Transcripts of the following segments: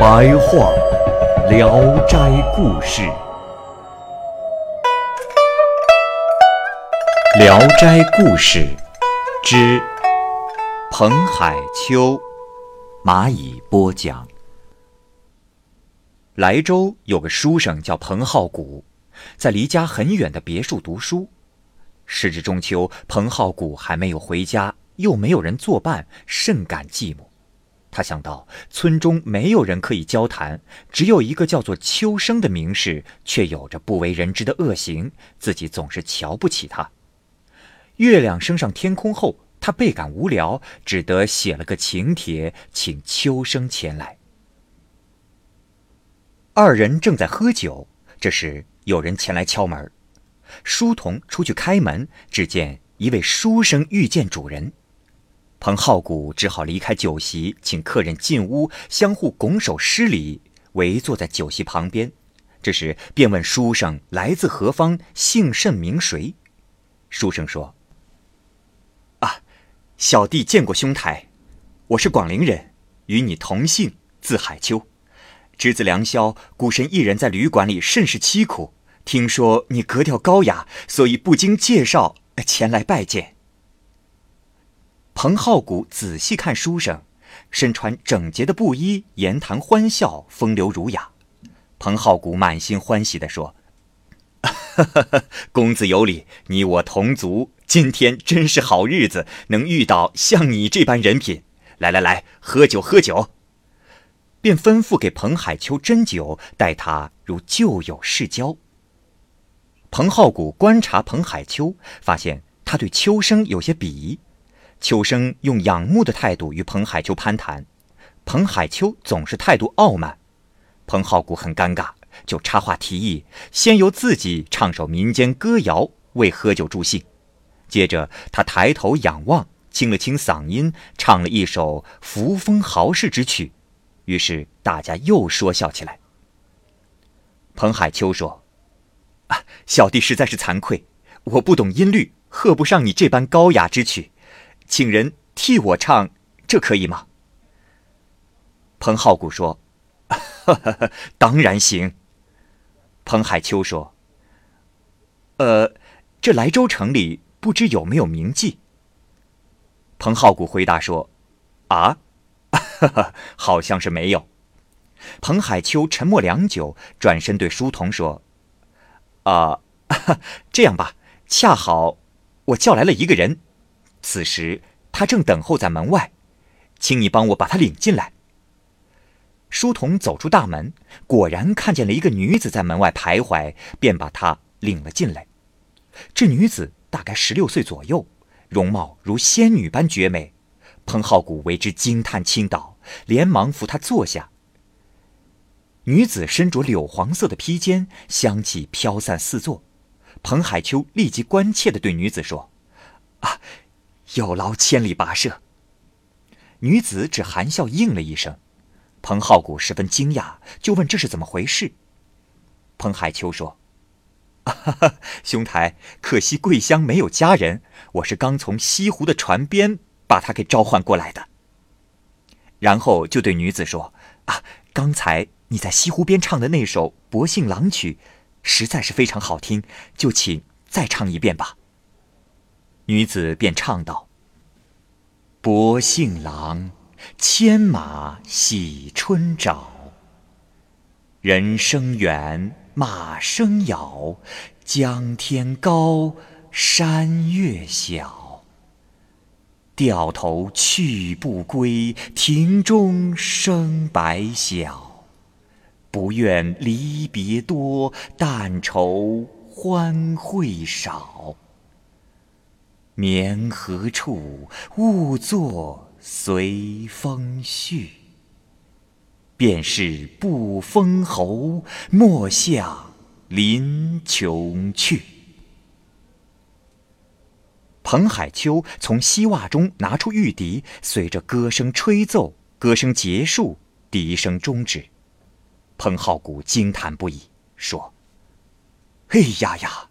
白话《聊斋故事》，《聊斋故事》之彭海秋，蚂蚁播讲。莱州有个书生叫彭浩古，在离家很远的别墅读书。时至中秋，彭浩古还没有回家，又没有人作伴，甚感寂寞。他想到村中没有人可以交谈，只有一个叫做秋生的名士，却有着不为人知的恶行，自己总是瞧不起他。月亮升上天空后，他倍感无聊，只得写了个请帖，请秋生前来。二人正在喝酒，这时有人前来敲门。书童出去开门，只见一位书生遇见主人。彭浩古只好离开酒席，请客人进屋，相互拱手施礼，围坐在酒席旁边。这时便问书生来自何方，姓甚名谁。书生说：“啊，小弟见过兄台，我是广陵人，与你同姓，字海秋。”侄子梁霄孤身一人在旅馆里，甚是凄苦。听说你格调高雅，所以不经介绍前来拜见。彭浩古仔细看书生，身穿整洁的布衣，言谈欢笑，风流儒雅。彭浩古满心欢喜地说：“ 公子有礼，你我同族，今天真是好日子，能遇到像你这般人品。来来来，喝酒喝酒。”便吩咐给彭海秋斟酒，待他如旧友世交。彭浩古观察彭海秋，发现他对秋生有些鄙夷。秋生用仰慕的态度与彭海秋攀谈，彭海秋总是态度傲慢。彭浩古很尴尬，就插话提议，先由自己唱首民间歌谣为喝酒助兴。接着他抬头仰望，清了清嗓音，唱了一首扶风豪士之曲。于是大家又说笑起来。彭海秋说：“啊，小弟实在是惭愧，我不懂音律，喝不上你这般高雅之曲，请人替我唱，这可以吗？”彭浩古说：“ 当然行。”彭海秋说：“呃，这莱州城里不知有没有名妓？”彭浩古回答说：“啊。”哈哈，好像是没有。彭海秋沉默良久，转身对书童说：“啊，这样吧，恰好我叫来了一个人，此时他正等候在门外，请你帮我把他领进来。”书童走出大门，果然看见了一个女子在门外徘徊，便把她领了进来。这女子大概十六岁左右，容貌如仙女般绝美。彭浩古为之惊叹倾倒，连忙扶她坐下。女子身着柳黄色的披肩，香气飘散四座。彭海秋立即关切地对女子说：“啊，有劳千里跋涉。”女子只含笑应了一声。彭浩古十分惊讶，就问：“这是怎么回事？”彭海秋说：“哈哈兄台，可惜桂香没有家人，我是刚从西湖的船边。”把他给召唤过来的，然后就对女子说：“啊，刚才你在西湖边唱的那首《薄幸郎曲》，实在是非常好听，就请再唱一遍吧。”女子便唱道：“薄幸郎，牵马喜春早。人声远，马声遥，江天高，山月小。”掉头去不归，庭中生白晓。不愿离别多，但愁欢会少。眠何处？勿作随风絮。便是不封侯，莫向临邛去。彭海秋从西袜中拿出玉笛，随着歌声吹奏。歌声结束，笛声终止。彭浩谷惊叹不已，说：“哎呀呀，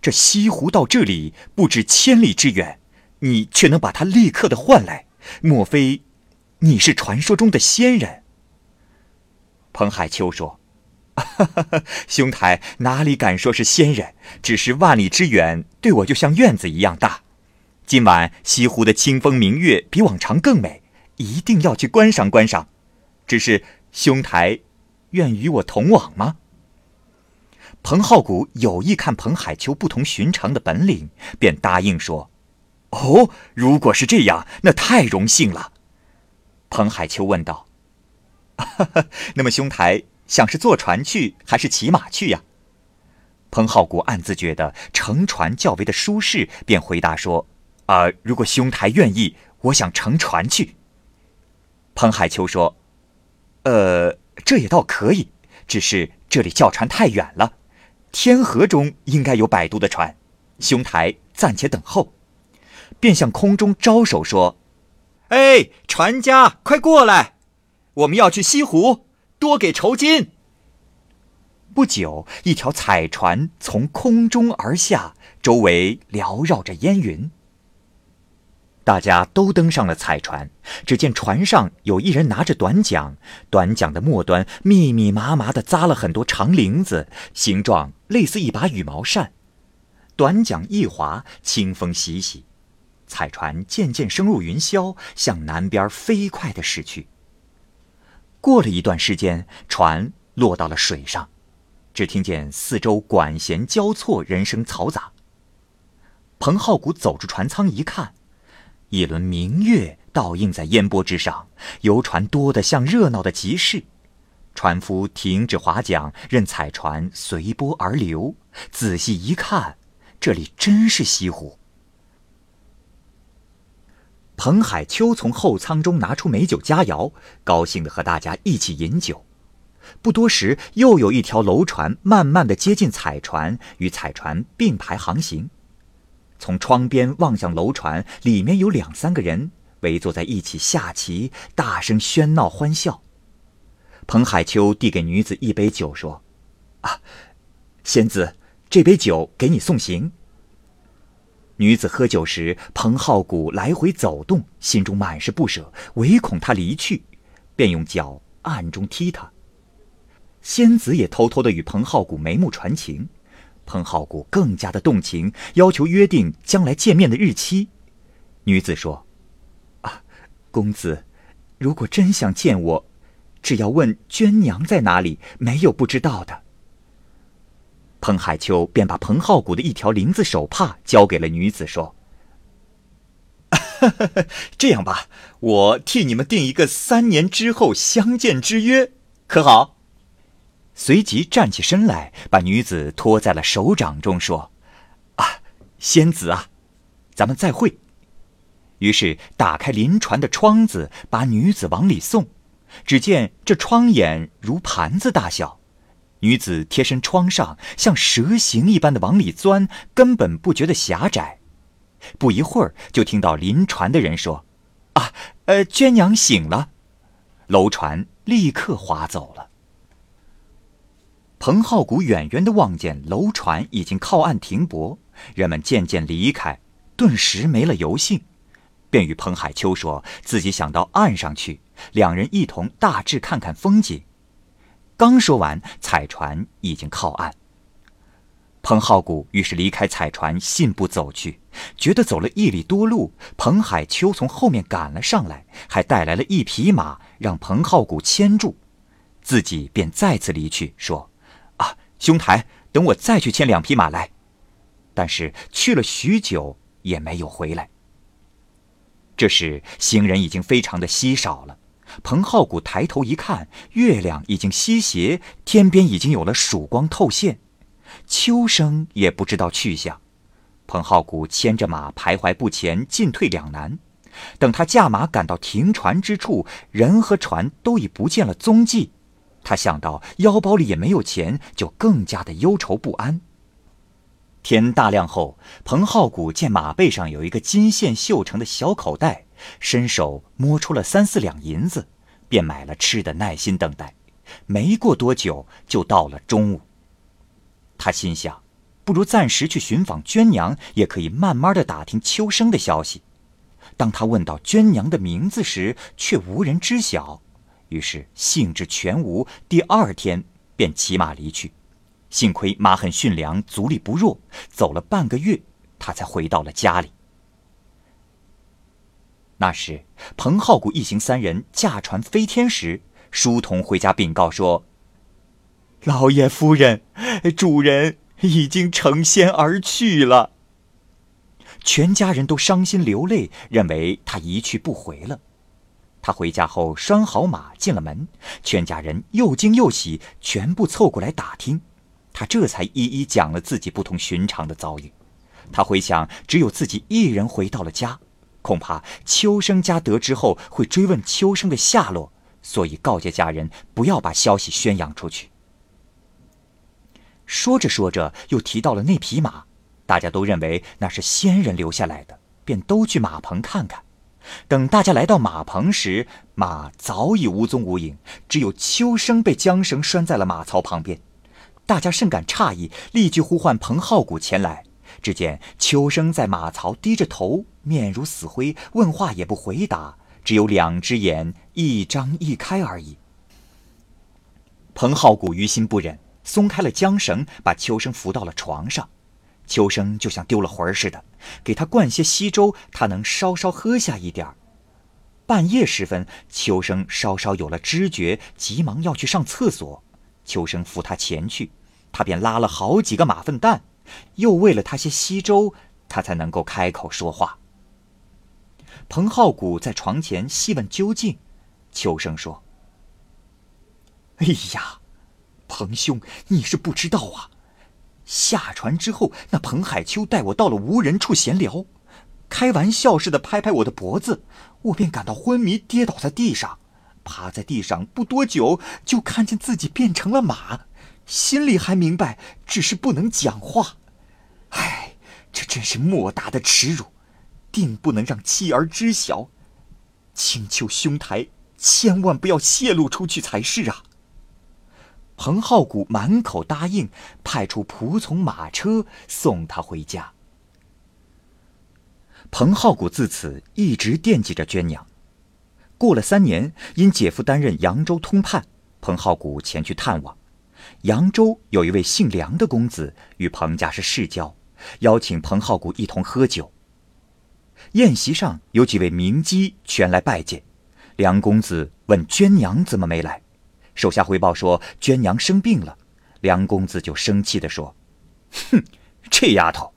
这西湖到这里不止千里之远，你却能把它立刻的换来，莫非你是传说中的仙人？”彭海秋说：“ 兄台哪里敢说是仙人？只是万里之远，对我就像院子一样大。今晚西湖的清风明月比往常更美，一定要去观赏观赏。只是兄台愿与我同往吗？”彭浩谷有意看彭海秋不同寻常的本领，便答应说：“哦，如果是这样，那太荣幸了。”彭海秋问道。哈哈那么，兄台想是坐船去，还是骑马去呀？彭浩谷暗自觉得乘船较为的舒适，便回答说：“啊，如果兄台愿意，我想乘船去。”彭海秋说：“呃，这也倒可以，只是这里叫船太远了，天河中应该有摆渡的船，兄台暂且等候。”便向空中招手说：“哎，船家，快过来！”我们要去西湖，多给酬金。不久，一条彩船从空中而下，周围缭绕着烟云。大家都登上了彩船，只见船上有一人拿着短桨，短桨的末端密密麻麻的扎了很多长铃子，形状类似一把羽毛扇。短桨一划，清风习习，彩船渐渐升入云霄，向南边飞快的驶去。过了一段时间，船落到了水上，只听见四周管弦交错，人声嘈杂。彭浩谷走出船舱一看，一轮明月倒映在烟波之上，游船多得像热闹的集市。船夫停止划桨，任彩船随波而流。仔细一看，这里真是西湖。彭海秋从后舱中拿出美酒佳肴，高兴地和大家一起饮酒。不多时，又有一条楼船慢慢地接近彩船，与彩船并排航行。从窗边望向楼船，里面有两三个人围坐在一起下棋，大声喧闹欢笑。彭海秋递给女子一杯酒，说：“啊，仙子，这杯酒给你送行。”女子喝酒时，彭浩谷来回走动，心中满是不舍，唯恐他离去，便用脚暗中踢他。仙子也偷偷的与彭浩谷眉目传情，彭浩谷更加的动情，要求约定将来见面的日期。女子说：“啊，公子，如果真想见我，只要问娟娘在哪里，没有不知道的。”彭海秋便把彭浩谷的一条绫子手帕交给了女子，说：“这样吧，我替你们定一个三年之后相见之约，可好？”随即站起身来，把女子托在了手掌中，说：“啊，仙子啊，咱们再会。”于是打开临船的窗子，把女子往里送。只见这窗眼如盘子大小。女子贴身窗上，像蛇形一般的往里钻，根本不觉得狭窄。不一会儿，就听到临船的人说：“啊，呃，娟娘醒了。”楼船立刻划走了。彭浩谷远远的望见楼船已经靠岸停泊，人们渐渐离开，顿时没了游兴，便与彭海秋说自己想到岸上去，两人一同大致看看风景。刚说完，彩船已经靠岸。彭浩谷于是离开彩船，信步走去，觉得走了一里多路，彭海秋从后面赶了上来，还带来了一匹马，让彭浩谷牵住，自己便再次离去，说：“，兄台，等我再去牵两匹马来。”但是去了许久也没有回来。这时行人已经非常的稀少了。彭浩谷抬头一看，月亮已经西斜，天边已经有了曙光透现。秋生也不知道去向，彭浩古牵着马徘徊不前，进退两难。等他驾马赶到停船之处，人和船都已不见了踪迹。他想到腰包里也没有钱，就更加的忧愁不安。天大亮后，彭浩古见马背上有一个金线绣成的小口袋，伸手摸出了三四两银子，便买了吃的，耐心等待。没过多久，就到了中午。他心想，不如暂时去寻访娟娘，也可以慢慢的打听秋生的消息。当他问到娟娘的名字时，却无人知晓，于是兴致全无。第二天便骑马离去。幸亏马很驯良，足力不弱，走了半个月，他才回到了家里。那时，彭浩古一行三人驾船飞天时，书童回家禀告说：“老爷夫人，主人已经成仙而去了。”全家人都伤心流泪，认为他一去不回了。他回家后拴好马，进了门，全家人又惊又喜，全部凑过来打听。他这才一一讲了自己不同寻常的遭遇。他回想，只有自己一人回到了家，恐怕秋生家得知后会追问秋生的下落，所以告诫家人不要把消息宣扬出去。说着说着，又提到了那匹马。大家都认为那是仙人留下来的，便都去马棚看看。等大家来到马棚时，马早已无踪无影，只有秋生被缰绳拴在了马槽旁边。大家甚感诧异，立即呼唤彭浩古前来。只见秋生在马槽低着头，面如死灰，问话也不回答，只有两只眼一张一开而已。彭浩古于心不忍，松开了缰绳，把秋生扶到了床上。秋生就像丢了魂似的，给他灌些稀粥，他能稍稍喝下一点儿。半夜时分，秋生稍稍有了知觉，急忙要去上厕所。秋生扶他前去，他便拉了好几个马粪蛋，又喂了他些稀粥，他才能够开口说话。彭浩古在床前细问究竟，秋生说：“哎呀，彭兄，你是不知道啊。”下船之后，那彭海秋带我到了无人处闲聊，开玩笑似的拍拍我的脖子，我便感到昏迷，跌倒在地上，趴在地上不多久，就看见自己变成了马，心里还明白，只是不能讲话。唉，这真是莫大的耻辱，定不能让妻儿知晓，请求兄台千万不要泄露出去才是啊。彭浩古满口答应，派出仆从马车送他回家。彭浩古自此一直惦记着娟娘。过了三年，因姐夫担任扬州通判，彭浩古前去探望。扬州有一位姓梁的公子，与彭家是世交，邀请彭浩古一同喝酒。宴席上有几位名妓全来拜见，梁公子问娟娘怎么没来。手下回报说，娟娘生病了。梁公子就生气地说：“哼，这丫头，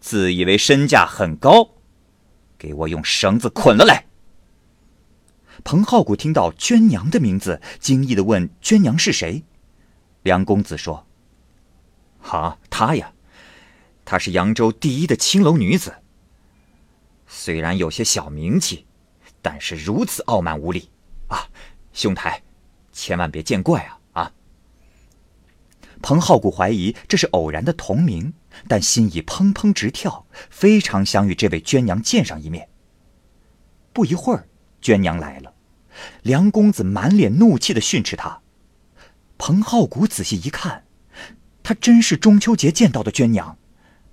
自以为身价很高，给我用绳子捆了来。”彭浩古听到娟娘的名字，惊异地问：“娟娘是谁？”梁公子说：“啊，她呀，她是扬州第一的青楼女子。虽然有些小名气，但是如此傲慢无礼啊，兄台。”千万别见怪啊！啊！彭浩古怀疑这是偶然的同名，但心已砰砰直跳，非常想与这位娟娘见上一面。不一会儿，娟娘来了，梁公子满脸怒气的训斥他。彭浩古仔细一看，他真是中秋节见到的娟娘，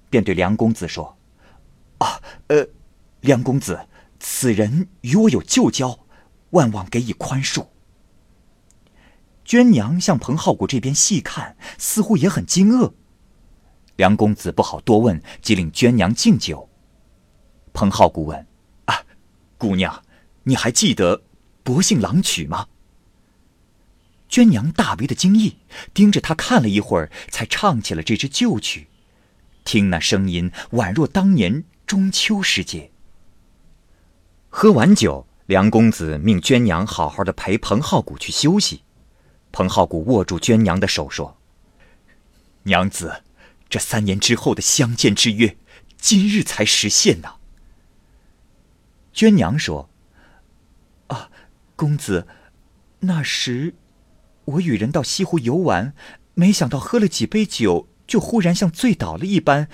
便对梁公子说：“啊，呃，梁公子，此人与我有旧交，万望给以宽恕。”娟娘向彭浩古这边细看，似乎也很惊愕。梁公子不好多问，即令娟娘敬酒。彭浩古问：“啊，姑娘，你还记得薄幸郎曲吗？”娟娘大为的惊异，盯着他看了一会儿，才唱起了这支旧曲。听那声音，宛若当年中秋时节。喝完酒，梁公子命娟娘好好的陪彭浩古去休息。彭浩古握住娟娘的手说：“娘子，这三年之后的相见之约，今日才实现呢。娟娘说：“啊，公子，那时我与人到西湖游玩，没想到喝了几杯酒，就忽然像醉倒了一般，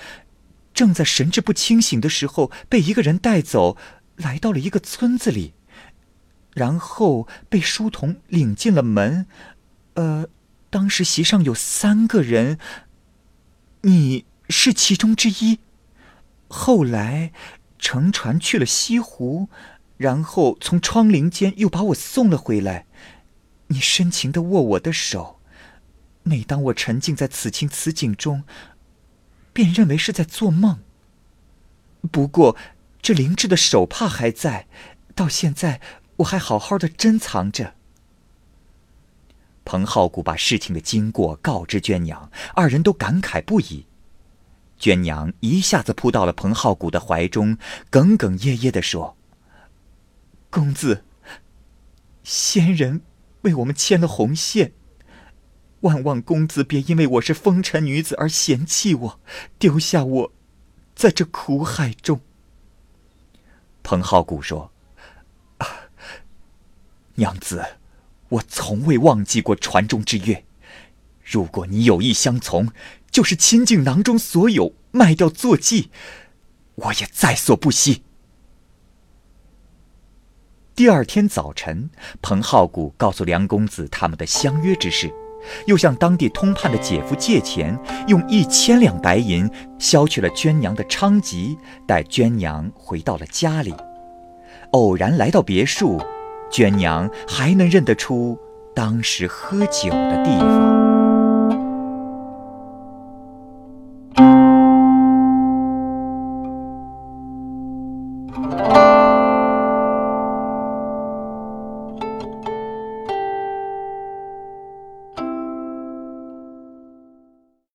正在神志不清醒的时候，被一个人带走，来到了一个村子里，然后被书童领进了门。呃，当时席上有三个人，你是其中之一。后来。”乘船去了西湖，然后从窗棂间又把我送了回来。你深情的握我的手，每当我沉浸在此情此景中，便认为是在做梦。不过，这灵智的手帕还在，到现在我还好好的珍藏着。彭浩谷把事情的经过告知娟娘，二人都感慨不已。娟娘一下子扑到了彭浩谷的怀中，哽哽咽咽地说：“公子，仙人为我们牵了红线，万望公子别因为我是风尘女子而嫌弃我，丢下我在这苦海中。”彭浩谷说：“啊娘子，我从未忘记过船中之约，如果你有意相从。”就是倾尽囊中所有卖掉坐骑，我也在所不惜。第二天早晨，彭浩谷告诉梁公子他们的相约之事，又向当地通判的姐夫借钱，用一千两白银消去了娟娘的娼籍，带娟娘回到了家里。偶然来到别墅，娟娘还能认得出当时喝酒的地方。